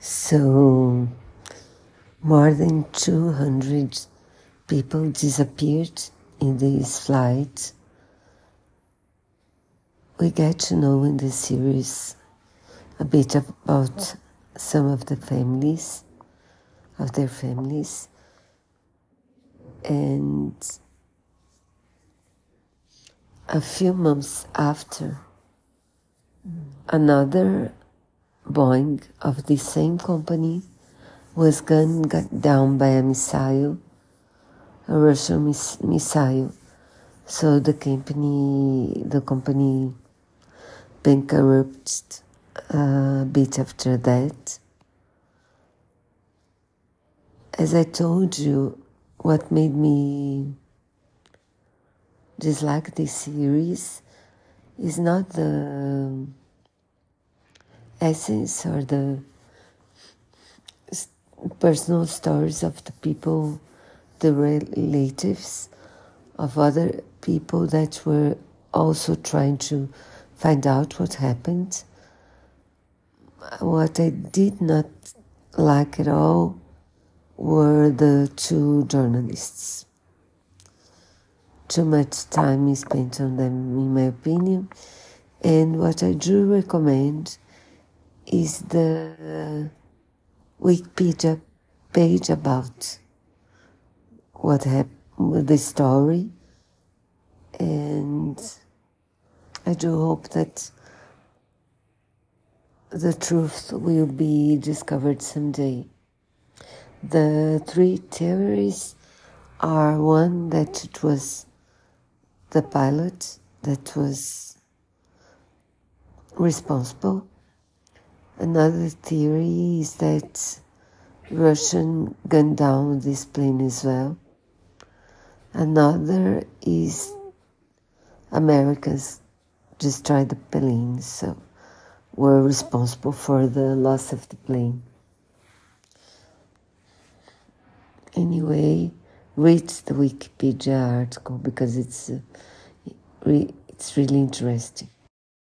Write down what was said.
So, more than 200 people disappeared in this flight. We get to know in the series a bit about some of the families, of their families, and a few months after, another Boeing of the same company was gunned down by a missile, a Russian miss missile. So the company, the company bankrupted uh, a bit after that. As I told you, what made me dislike this series is not the essence or the personal stories of the people, the relatives of other people that were also trying to find out what happened. What I did not like at all were the two journalists. Too much time is spent on them, in my opinion. And what I do recommend is the Wikipedia page about what happened with the story. And I do hope that the truth will be discovered someday. The three theories are one that it was the pilot that was responsible Another theory is that Russian gunned down this plane as well. Another is Americans destroyed the plane, so were responsible for the loss of the plane. Anyway, read the Wikipedia article because it's uh, it's really interesting.